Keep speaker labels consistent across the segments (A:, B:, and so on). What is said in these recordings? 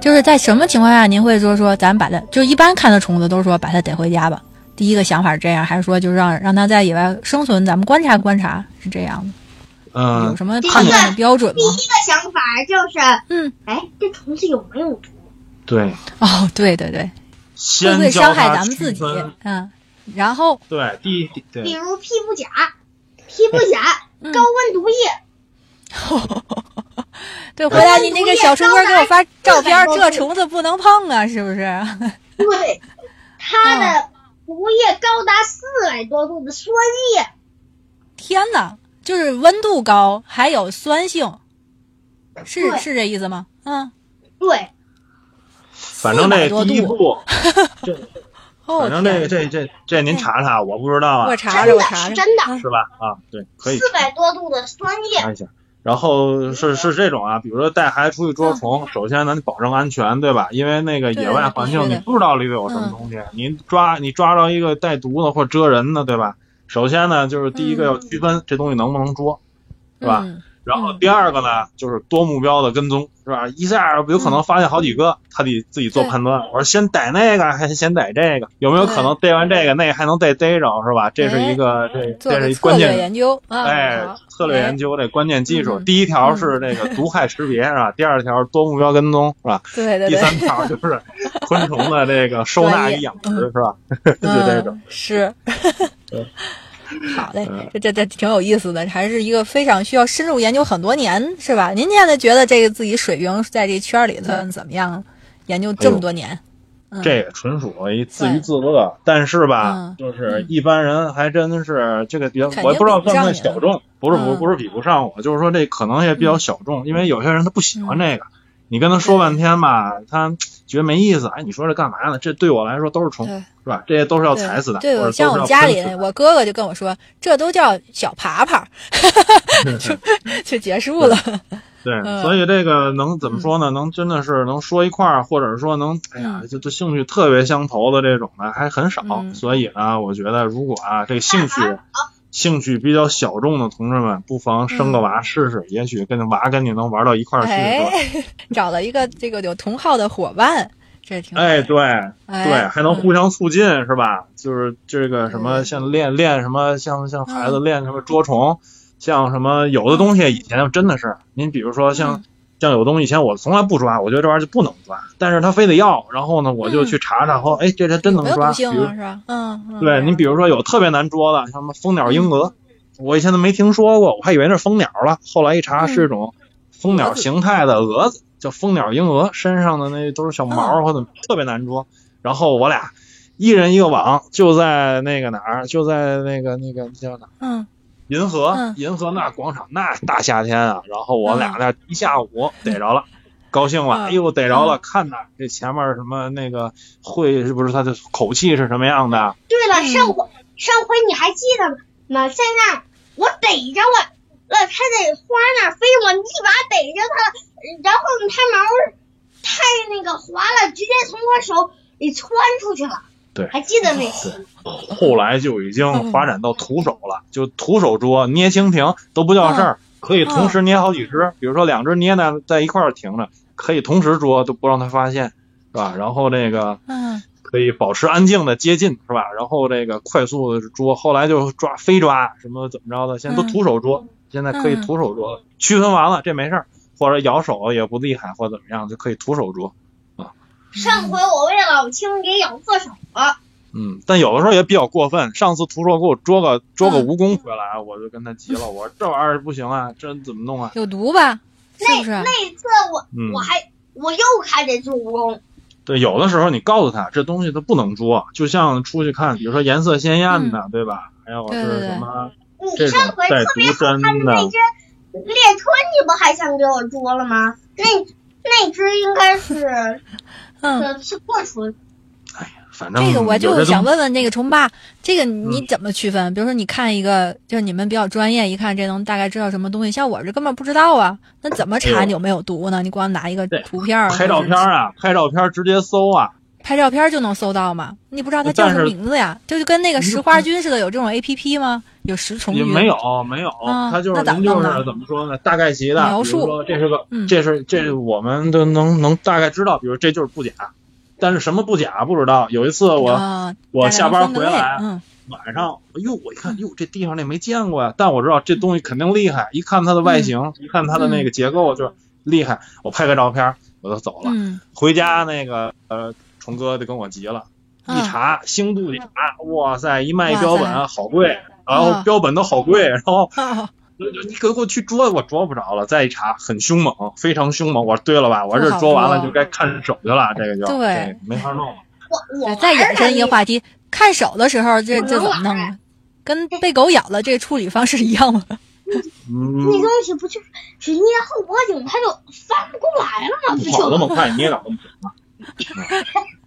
A: 就是在什么情况下您会说说咱把它，就一般看到虫子都说把它逮回家吧？第一个想法是这样，还是说就让让它在野外生存，咱们观察观察是这样的？
B: 嗯
A: 有，什么判断的标准吗？
C: 第一个想法就是，
A: 嗯，
C: 哎，这虫子有没有毒？
B: 对，
A: 哦，对对对，会
B: 先
A: 不会伤害咱们自己？嗯，然后
B: 对，第一对
C: 比如皮肤甲，皮肤甲
A: 嗯
C: 高温毒液，
A: 对，回来你那个小书哥给我发照片，这虫子不能碰啊，是不是？
C: 对，它的毒液高达四百多度的酸液，
A: 天哪，就是温度高，还有酸性，是是这意思吗？嗯，
C: 对，
B: 反正这
A: 400多度
B: 第一步，这
A: 哦，
B: 反正这个这这这您查查，我不知道啊，
A: 我查查，我查查，
C: 是真的，
A: 嗯
B: 是吧？啊，对，可以
C: 四百多度的酸液，
B: 查一下。然后是是这种啊，比如说带孩子出去捉虫，首先咱得保证安全，对吧？因为那个野外环境你不知道里头有什么东西，你抓你抓着一个带毒的或者蛰人的，对吧？首先呢，就是第一个要区分这东西能不能捉，是吧？
A: 嗯
B: 然后第二个呢，就是多目标的跟踪，是吧？一下有可能发现好几个，他得自己做判断。我说先逮那个还是先逮这个？有没有可能逮完这个，那个还能再逮着，是吧？这是一个这这是关键，
A: 研究啊，
B: 哎，策略研究这关键技术。
A: 嗯
B: 第一条是这个毒害识别，是吧？第二条多目标跟踪，是吧？
A: 对对对，
B: 第三条就是昆虫的这个收纳与养殖，是吧？就这种。
A: 嗯、是
B: 对。
A: 好嘞
B: 嗯，
A: 这这这挺有意思的，还是一个非常需要深入研究很多年，是吧？您现在觉得这个自己水平在这圈里头怎么样？研究这么多年，嗯
B: 这个纯属一自娱自乐，但是吧
A: 嗯，
B: 就是一般人还真是这个比较，我也不知道算不算小众，不是不
A: 嗯
B: 不是比不上我，就是说这可能也比较小众，因为有些人他不喜欢这个，你跟他说半天吧，他觉得没意思，哎，你说这干嘛呢？这对我来说都是虫，
A: 对
B: 是吧？这些都是要踩死的，
A: 对，我像我
B: 要
A: 家里我哥哥就跟我说，这都叫小爬爬，就 就结束了。
B: 对，
A: 嗯
B: 所以这个能怎么说呢？能真的是能说一块儿，或者说能，哎呀，就就兴趣特别相投的这种的还很少。
A: 嗯
B: 所以呢，我觉得如果啊，这个兴趣 兴趣比较小众的同志们，不妨生个娃试试，也许跟娃跟你能玩到一块儿去，是吧？
A: 嗯哎，找了一个这个有同好的伙伴，这挺
B: 哎，对
A: 哎
B: 对，还能
A: 嗯。
B: 互相促进，是吧？就是这个什么，像练练什么，像像孩子
A: 嗯。
B: 练什么捉虫，像什么有的东西以前真的是，您比如说像
A: 嗯。
B: 像有东西以前我从来不抓，我觉得这玩意儿就不能抓，但是他非得要，然后呢我就
A: 嗯。
B: 去查查，后哎这他真能抓，比如
A: 是吧？嗯，嗯
B: 对您比如说有特别难捉的，像什么蜂鸟鹰蛾，我以前都没听说过，我还以为那是蜂鸟了，后来一查是一种蜂鸟形态的蛾子，叫蜂鸟婴蛾，身上的那都是小毛或者特别难捉。然后我俩一人一个网，就在那个哪儿，就在那个那个叫哪儿
A: 嗯
B: 银河
A: 嗯，
B: 银河那广场，那大夏天啊，然后我俩
A: 嗯
B: 那一下午逮着了。高兴了，
A: 嗯
B: 哎呦，逮着了！看呐，这前面什么那个会是不是它的口气是什么样的？
C: 对了，
A: 嗯
C: 上回上回你还记得吗？在那儿我逮着了，呃，它在花那儿飞，我一把逮着它了，然后它毛太那个滑了，直接从我手里窜出去了。
B: 对。
C: 还记得那次？
B: 后来就已经发展到徒手了，就徒手捉，捏蜻蜓都不叫事儿，可以同时捏好几只，比如说两只捏呢在一块儿停着，可以同时捉，都不让它发现，是吧？然后这个
A: 嗯。
B: 可以保持安静的接近，是吧？然后这个快速的捉，后来就抓飞抓，什么怎么着的，现在都徒手捉，现在可以徒手捉了，区分完了这没事儿，或者咬手也不厉害或怎么样，就可以徒手捉啊。
C: 上回我为老青给咬破手了。
B: 嗯，但有的时候也比较过分。上次徒手给我捉个捉个
A: 嗯
B: 蜈蚣回来，我就跟他急了，我说这玩意儿不行啊，这怎么弄啊？
A: 有毒吧？是
C: 那
A: 不是？
C: 那一次我、
B: 嗯
C: 我还我又看见只蜈蚣，
B: 对，有的时候你告诉他这东西他不能捉，就像出去看，比如说颜色鲜艳的，对吧？还有是
A: 对对对
B: 什么这种
C: 你上回
B: 带
C: 特别
B: 毒针
C: 好看的
B: 的
C: 那只猎春，你不还想给我捉了吗？那那只应该是
A: 嗯，
C: 是破纯，
B: 反正
A: 这个我就想问问那个虫爸，这个
B: 嗯
A: 你怎么区分？比如说你看一个，就是你们比较专业，一看这能大概知道什么东西。像我这根本不知道啊，那怎么查你有没有毒呢？你光拿一个图片儿
B: 拍照片啊，拍照片直接搜啊，
A: 拍照片就能搜到吗？你不知道它叫什么名字呀？这就跟那个石花菌似的，有这种 A P P 吗？有食虫菌？
B: 也没有没有，
A: 啊
B: 它就是就是怎么说呢？大概齐的，
A: 描述
B: 说这是个，
A: 嗯
B: 这是这是我们都能能大概知道，比如这就是不假，但是什么不假不知道。有一次我
A: 啊，
B: 我下班回来
A: 嗯
B: 晚上，哎呦，我一看，哟，这地上那没见过呀，但我知道这东西肯定厉害，一看它的外形，一看它的那个结构就是厉害，我拍个照片我就走了。
A: 嗯，
B: 回家那个呃，虫哥就跟我急了，一
A: 啊
B: 查星度甲，哇塞，一卖
A: 一
B: 标本好贵，然后
A: 啊
B: 标本都好贵，然后
A: 哦
B: 你给我去捉，我捉不着了。再一查，很凶猛，非常凶猛。我说对了吧？我这捉完了就该看手去了，这个就
A: 对
B: 没法弄了。
C: 我我
A: 再延伸一个话题，看手的时候，这这怎么弄啊？跟被狗咬了这处理方式一样吗？
B: 嗯，
C: 那东西不就是只捏后脖颈，它就翻不过来了吗？不
B: 跑那么快，你也哪那么准啊？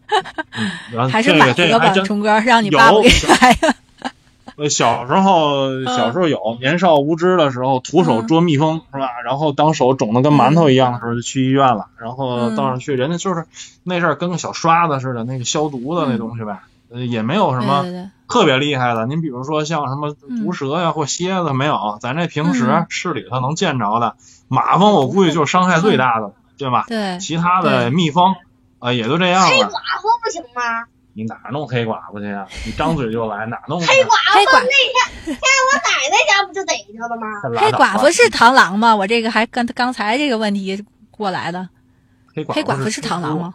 B: 嗯，然后
A: 还是
B: 这个
A: 买一个吧
B: 这个还，真
A: 虫哥，让你爸爸
B: 有
A: 给 买呀。
B: 呃，小时候小时候有年少无知的时候，徒手
A: 嗯
B: 捉蜜蜂、是吧？然后当手肿的跟馒头一样的时候，就去医院了。然后
A: 嗯
B: 到上去，人家就是那阵儿跟个小刷子似的，那个消毒的那东西呗，呃，也没有什么特别厉害的。您比如说像什么
A: 嗯
B: 毒蛇呀、或蝎子没有，咱这平时
A: 嗯
B: 市里头能见着的马蜂，我估计就是伤害最大的，对吧？
A: 对，
B: 其他的蜜蜂啊、也就这样了。
C: 黑寡妇不行吗？
B: 你哪弄黑寡妇去呀？你张嘴就来，哪弄？
C: 黑寡
A: 黑寡
C: 妇那天在我奶奶家不就逮着了吗？
A: 黑寡妇是螳螂吗？我这个还跟刚才这个问题过来的。
B: 黑寡
A: 黑寡妇是螳螂吗？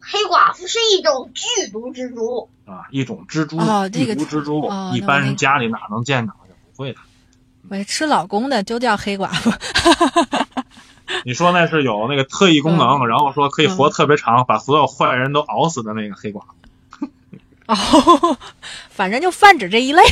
C: 黑寡妇是一种剧毒蜘蛛，
B: 啊，一种蜘蛛，
A: 哦这个
B: 剧毒蜘蛛，
A: 哦
B: 一般人家里哪能见着去？不会的。
A: 我吃老公的就叫黑寡妇。
B: 你说那是有那个特异功能，然后说可以活特别长，把所有坏人都熬死的那个黑寡妇。
A: 哦，反正就泛指这一类。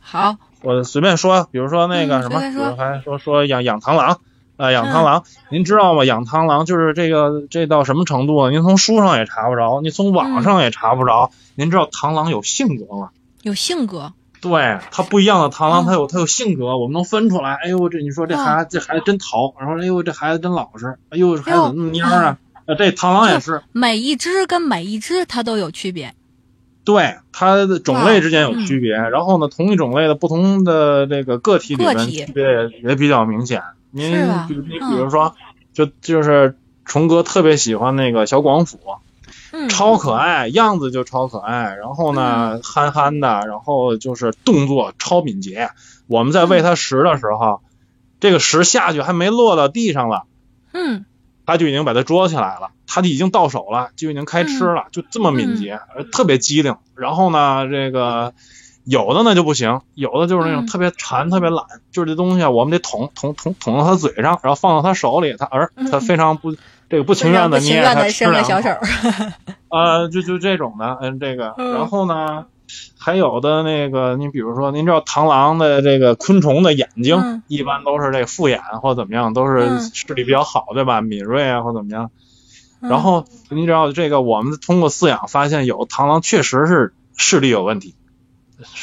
A: 好，
B: 我随便说，比如说那个
A: 嗯
B: 什么，比如还说说养养螳螂，啊，养螳螂，您知道吗？养螳螂就是这个这到什么程度呢？您从书上也查不着，您从网上也查不着。您知道螳螂有性格吗？
A: 有性格。
B: 对，它不一样的螳螂，
A: 嗯
B: 它有它有性格，我们能分出来。哎呦，这你说这
A: 哦
B: 孩子这孩子真淘，然后哎呦这孩子真老实，哎呦这孩子怎么那么蔫儿啊？呃，这螳螂也是，
A: 每一只跟每一只它都有区别。
B: 对它的种类之间有区别。然后呢，同一种类的不同的这个个体里面区别也也比较明显。您你比
A: 嗯
B: 如说，就就是虫哥特别喜欢那个小广斧，
A: 嗯，
B: 超可爱，样子就超可爱，然后呢，憨憨的，然后就是动作超敏捷。我们在喂它食的时候，这个食下去还没落到地上了，
A: 嗯，
B: 它就已经把它捉起来了，它已经到手了，就已经开吃了，就这么敏捷，呃特别机灵。然后呢，这个有的呢就不行，有的就是那种
A: 嗯。
B: 特别馋、特别懒，就是这东西啊，我们得捅捅捅捅到它嘴上，然后放到它手里，它而
A: 嗯。
B: 它非常不这个不情愿的捏它吃
A: 愿的伸个小手。
B: 呃，就就这种的，嗯，这个，
A: 嗯
B: 然后呢，还有的那个，你比如说，您知道螳螂的这个昆虫的眼睛，
A: 嗯
B: 一般都是这个复眼或怎么样，都是
A: 嗯
B: 视力比较好，对吧？敏锐啊或怎么样。
A: 嗯
B: 然后您知道这个，我们通过饲养发现，有螳螂确实是视力有问题，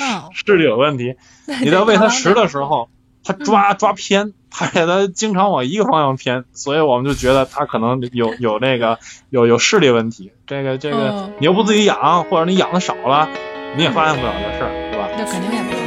A: 哦，
B: 视力有问题。你在喂它食的时候，它抓抓偏，而且它经常往一个方向偏，所以我们就觉得它可能有有那个有有视力问题。这个这个
A: 嗯，
B: 你又不自己养，或者你养的少了，你也发现不了这事儿，对吧？
A: 那肯定也不